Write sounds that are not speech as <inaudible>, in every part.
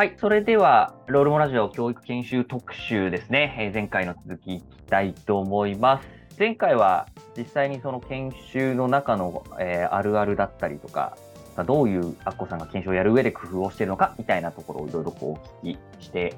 はい、それでは、ロールモラジオ教育研修特集ですね、えー前回の続きいきたいと思います。前回は実際にその研修の中の、えーあるあるだったりとか、どういうアッコさんが研修をやる上で工夫をしているのかみたいなところをいろいろお聞きして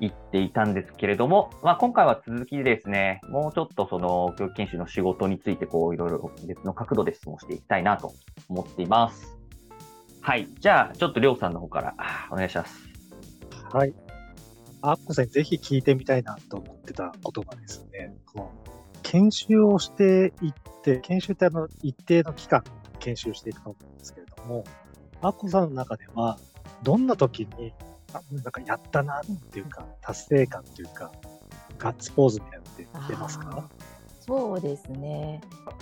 いっていたんですけれども、まあ、今回は続きでですね、もうちょっとその教育研修の仕事についてこういろいろ別の角度で質問していきたいなと思っています。はい。じゃあ、ちょっとりょうさんの方からあお願いします。はい。アッコさんにぜひ聞いてみたいなと思ってた言葉ですね。研修をしていって、研修ってあの一定の期間研修していくと思うんですけれども、アッコさんの中では、どんな時に、あなんかやったなっていうか、達成感っていうか、ガッツポーズみたいなのって出ますか？そうですね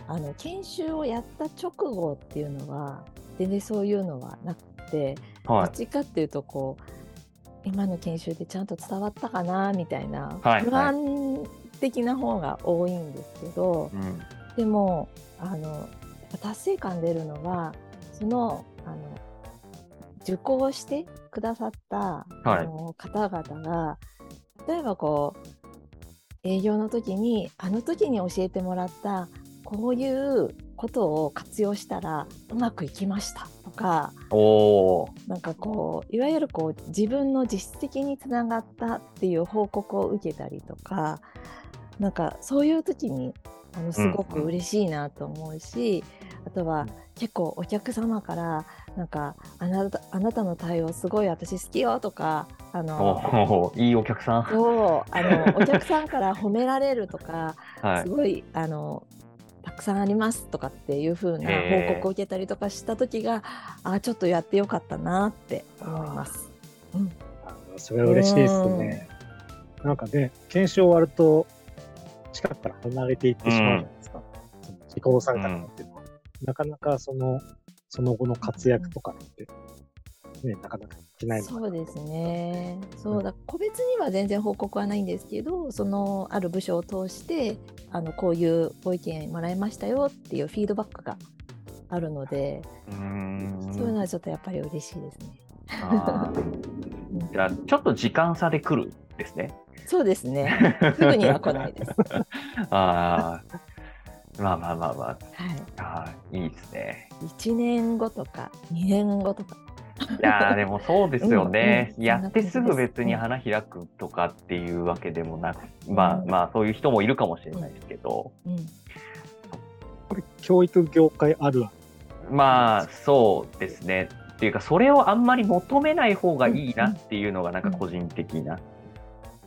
あの研修をやった直後っていうのは全然そういうのはなくて、はどっちかっていうとこう今の研修でちゃんと伝わったかなみたいなはい不安的な方が多いんですけど、うん。でもあの達成感出るのはそのあの受講してくださった、あの方々が例えばこう営業の時にあの時に教えてもらったこういうことを活用したらうまくいきましたとかおー。なんかこういわゆるこう自分の実績につながったっていう報告を受けたりとかなんかそういう時にあのすごく嬉しいなと思うし、あとは結構お客様からなんかあなたあなたの対応すごい私好きよとかあのいいお客さん。そうあのお客さんから褒められるとか <laughs> はいす。ごいあのたくさんありますとかっていう風な報告を受けたりとかした時があちょっとやってよかったなって思います。うん、あのそれは嬉しいですね。なんかね、研修終わると、近くから離れていってしまうじゃないですか。その受講された方っていうのは、なかなかその、その後の活躍とかって、ね、なかなかできないそうですね。そうだ個別には全然報告はないんですけど、そのある部署を通してあのこういうご意見もらいましたよっていうフィードバックがあるので、うーんそういうのはちょっとやっぱり嬉しいですね。じゃあ、ちょっと時間差で来るんですね。そうですね。<laughs> すぐには来ないです。<laughs> ああ。まあまあまあまはい。あ。いいですね。1年後とか2年後とか。いやーでもそうですよね。うんうんやってすぐ別に花開くとかっていうわけでもなく、まあうんまあそういう人もいるかもしれないですけど、うん、これ、教育業界ある。まあそうですね。っていうかそれをあんまり求めない方がいいなっていうのがなんか個人的な。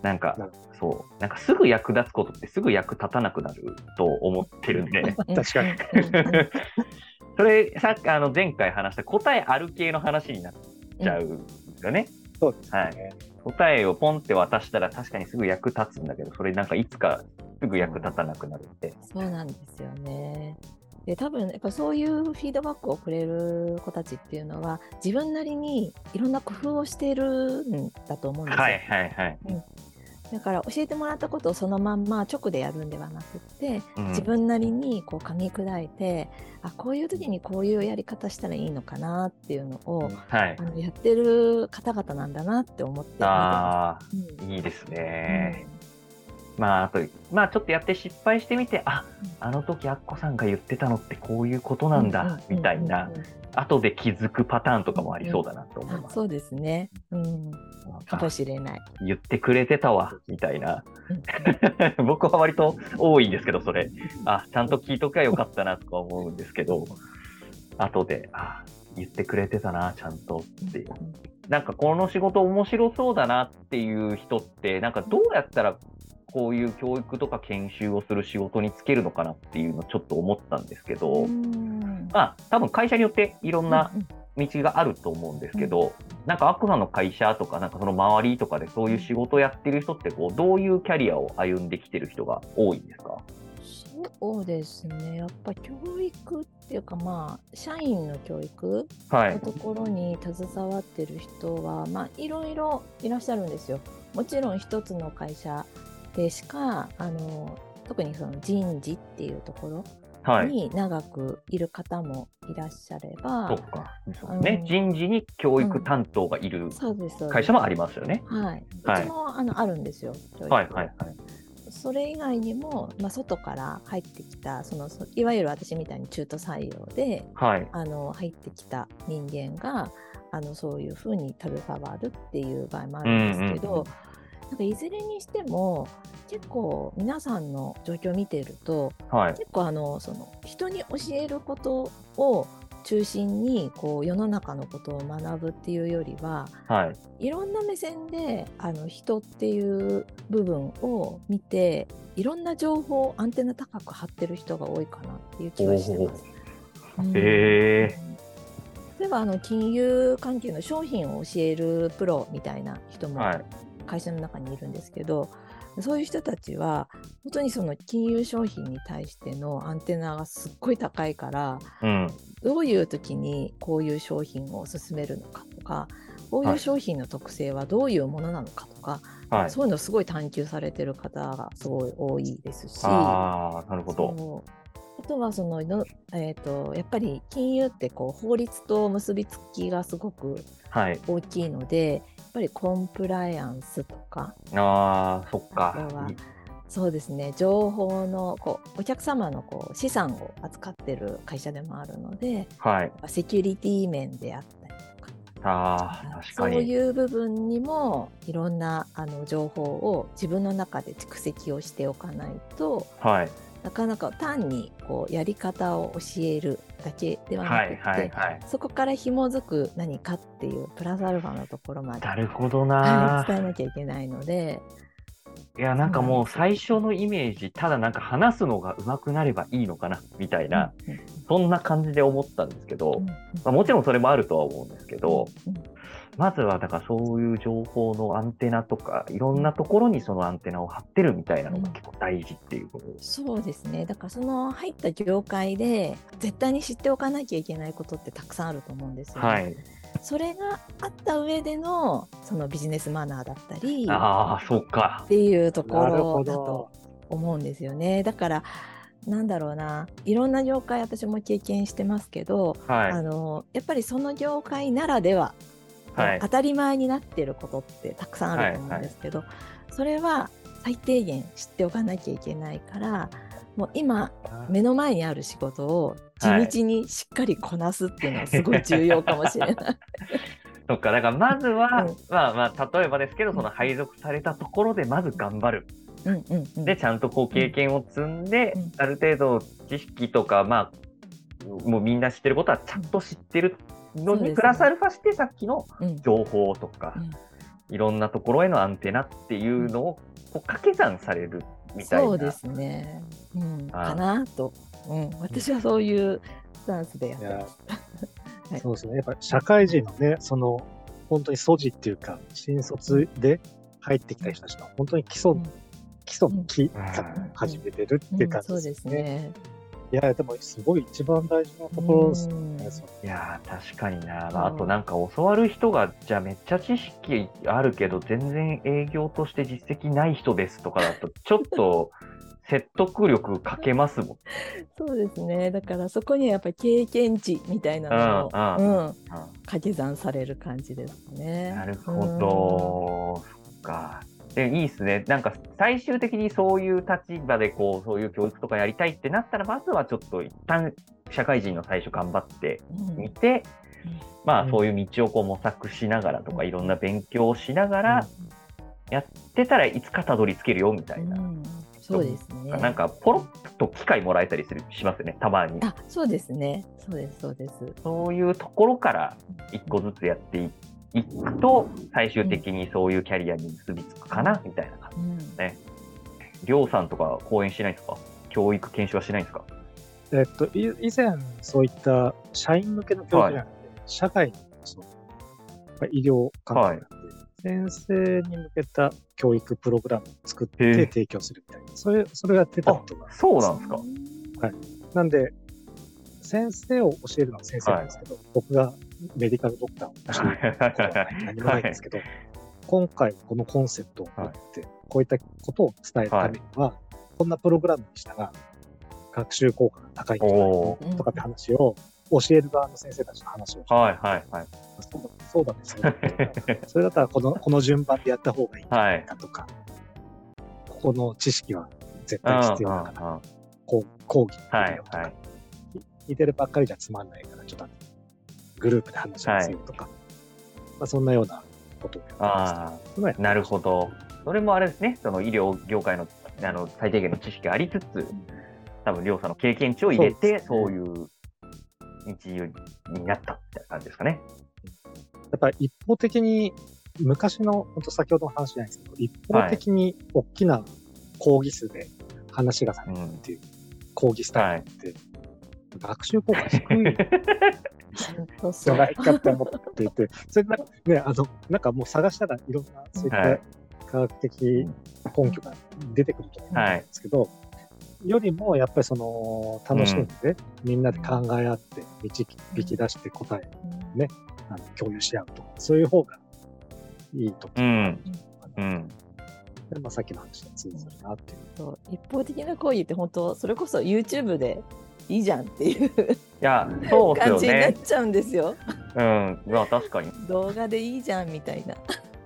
なんかそう。なんかすぐ役立つことってすぐ役立たなくなると思ってるんで。確かに。<laughs> うんうんそれさっきあの前回話した答えある系の話になっちゃうんですよね。そうですね。はい答えをポンって渡したら確かにすぐ役立つんだけど、それなんかいつかすぐ役立たなくなるって。そうなんですよね。で多分やっぱそういうフィードバックをくれる子たちっていうのは自分なりにいろんな工夫をしているんだと思うんですよ。はいはいはい。だから教えてもらったことをそのまんま直でやるんではなくってうん自分なりにこう噛み砕いてあこういう時にこういうやり方したらいいのかなっていうのをはいあ。のやってる方々なんだなって思ってあ。うんいいですね。まあ、あと、まあちょっとやって失敗してみて、あ、あの時アッコさんが言ってたのってこういうことなんだ、みたいな、後で気づくパターンとかもありそうだなと思います。あそうですね。うん、かもしれない。言ってくれてたわ、みたいな。うん <laughs> 僕は割と多いんですけど、それ。あ、ちゃんと聞いときゃよかったなとか思うんですけど、後で、あ、言ってくれてたな、ちゃんとっていう。なんかこの仕事面白そうだなっていう人って、なんかどうやったらこういう教育とか研修をする仕事に就けるのかなっていうのをちょっと思ったんですけど、うんまあ多分会社によっていろんなうん道があると思うんですけど、なんかアッコさんの会社とか、なんかその周りとかでそういう仕事をやってる人ってこう、どういうキャリアを歩んできてる人が多いんですか？そうですね。やっぱ教育っていうかまあ社員の教育はい。のところに携わってる人は、まあいろいろいらっしゃるんですよ。もちろん一つの会社でしかあの特にその人事っていうところに長くいる方もいらっしゃれば、そっか。そうね、人事に教育担当がいる会社もありますよね。はい、はいうちもあのあるんですよ。はいはいはい。それ以外にも、まあ、外から入ってきたそのそいわゆる私みたいに中途採用ではい。あの入ってきた人間があのそういうふうに携わるっていう場合もあるんですけど、うんうんうんなんかいずれにしても結構皆さんの状況を見ているとはい。結構あのその人に教えることを中心にこう世の中のことを学ぶっていうよりははい。いろんな目線であの人っていう部分を見ていろんな情報をアンテナ高く張ってる人が多いかなっていう気がしてます。うん例えばあの金融関係の商品を教えるプロみたいな人もはい。会社の中にいるんですけど、そういう人たちは本当にその金融商品に対してのアンテナがすっごい高いからうん。どういう時にこういう商品を勧めるのかとかこういう商品の特性はどういうものなのかとか、はい。そういうのをすごい探求されてる方がすごい多いですし。ああ、なるほど。あとはそのの、えー、とやっぱり金融ってこう法律と結びつきがすごくはい。大きいのでぱりコンプライアンスとかああ、そっか。そうですね情報のこうお客様のこう資産を扱ってる会社でもあるのではい。セキュリティ面であったりとかああ、確そうかに。いう部分にもいろんなあの情報を自分の中で蓄積をしておかないとはい。なかなか単にこうやり方を教えるだけではなくて、はいはいはい。そこから紐づく何かっていうプラスアルファのところまで、なるほどは、ない伝えなきゃいけないので、いや、なんかもう最初のイメージ、ただなんか話すのが上手くなればいいのかな、みたいな、うんそんな感じで思ったんですけどうん、まあ、もちろんそれもあるとは思うんですけど、うんまずはだからそういう情報のアンテナとか、いろんなところにそのアンテナを張ってるみたいなのが結構大事っていうことです。そうですねだからその入った業界で絶対に知っておかなきゃいけないことってたくさんあると思うんですよ、ねはい。それがあった上でのそのビジネスマナーだったりっああ、そうか。ていうところだとど。思うんですよねだからなんだろうないろんな業界私も経験してますけど、はい。あのやっぱりその業界ならでは、はい。当たり前になってることってたくさんあると思うんですけど、それは最低限知っておかなきゃいけないからもう今目の前にある仕事を地道にしっかりこなすっていうのはすごい重要かもしれない。<laughs> そっか、だからまずは、うん。まあまあ、例えばですけど、うんその配属されたところでまず頑張る。うんうんうん。で、ちゃんとこう経験を積んで、うん。ある程度知識とか、まあ、もうみんな知ってることはちゃんと知ってるのに、プラスアルファしてさっきのうん情報とか、いろんなところへのアンテナっていうのをこう掛け算されるみたいな。そうですね、うん、あかなと、うん、私はそういうスタンスでやってます。<laughs> はい。そうですね。やっぱ社会人のね、その、本当に素地っていうか、新卒で入ってきた人たちの、本当に基礎、うん。基礎の木から始めてるっていう感じそうですですね。ね。いや、でもすごい一番大事なところですね。いやー確かにな、うんまあ、あとなんか教わる人がじゃあめっちゃ知識あるけど全然営業として実績ない人ですとかだとちょっと <laughs> 説得力欠けますもん。そうですね。だからそこにはやっぱり経験値みたいなのを、うんうんうん掛け算される感じですね。なるほど、そっか。でいいですね。なんか最終的にそういう立場でこうそういう教育とかやりたいってなったらまずはちょっと一旦社会人の最初頑張ってうん。みて、まあうんそういう道をこう模索しながらとかいろんな勉強をしながらやってたらいつかたどり着けるよみたいな。うんそうですね。なんかポロッと機会もらえたりするしますよね、たまに。あ、そうですね。そうです、そうです。そういうところから一個ずつやっていくと、最終的にそういうキャリアに結びつくかな、みたいな感じ。うん。りょうさんとか講演しないんですか？教育研修はしないんですか？えっと、い以前、そういった社員向けの教育じゃなくて、社会のそのまあ医療関係。なんで、先生に向けた教育プログラムを作って提供するみたいな、それそれをやってたことが。そうなんですか。なんで、先生を教えるのは先生なんですけど、僕がメディカルドクターを教えることは何もないんですけど、今回このコンセプトを持って、こういったことを伝えるためには、こんなプログラムにしたら、学習効果が高いとかって話を教える側の先生たちの話をして、はいはいはい。そうだね、そうだね。<laughs> それだったらこのこの順番でやった方がいいんじゃないかとか、ここの知識は絶対必要だから、こう講義はいとか、はい。聞いてるばっかりじゃつまんないから、ちょっとグループで話しますよとか、まあ、そんなようなことをやってました。な。るほど。それもあれですね、その医療業界のあの最低限の知識ありつつ、多分、りょうさんの経験値を入れて、そそうねいう日流になったみたいな感じですかね。っぱり一方的に、昔の、本当先ほどの話じゃないですけど、一方的に大きな講義数で話がされるっていう講義スタイルって、学習効果低い <laughs> じゃないかって思っていて、それなんかね、あの、なんかもう探したらいろんな、そういはっいた科学的根拠が出てくると思うんですけど、よりもやっぱりその、楽しんで、みんなで考え合って、導き引き出して答え、あの共有し合うとか、そういう方がいいとうん。思う。うん。でまあ、さっきの話に通ずるなっていう。そう一方的な行為って本当それこそ YouTube でいいじゃんっていういや、そうですよ感じになっね。ちゃうんですよ。うん。まあ確かに。動画でいいじゃんみたいな。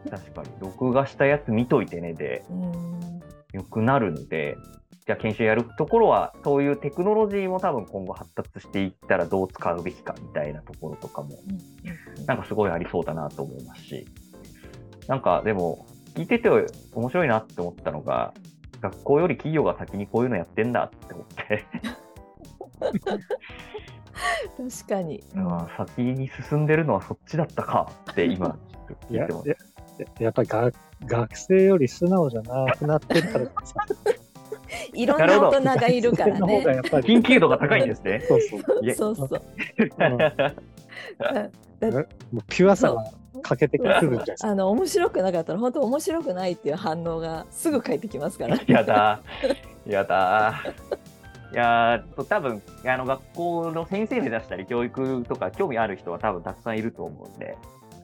確かに。録画したやつ見といてねで、うんよくなるんで、じゃあ研修やるところは、そういうテクノロジーも多分今後発達していったらどう使うべきかみたいなところとかも、なんかすごいありそうだなと思いますし、なんかでも、聞いてて面白いなって思ったのが、学校より企業が先にこういうのやってんだって思って、確かに。先に進んでるのはそっちだったかって今、聞いてます。ややっぱりが学生より素直じゃなくなってるからさ、<laughs> いろんな大人がいるから学生の方がね。<laughs> 緊急度が高いんですね。そうそう。そうそう。もうピュアさが欠けてくるんじゃないですか。あの面白くなかったら本当面白くないっていう反応がすぐ返ってきますから。やだ、やだ。いやー多分あの学校の先生目指したり教育とか興味ある人は多分たくさんいると思うんで、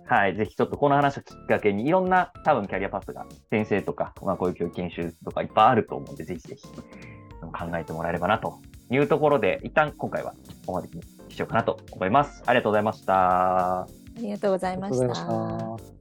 はい、ぜひちょっとこの話をきっかけにいろんな多分キャリアパスが先生とか、まあ、こういう教育研修とかいっぱいあると思うんで、ぜひぜひ考えてもらえればなというところで、一旦今回はここまでにしようかなと思います。ありがとうございました。ありがとうございまし。た。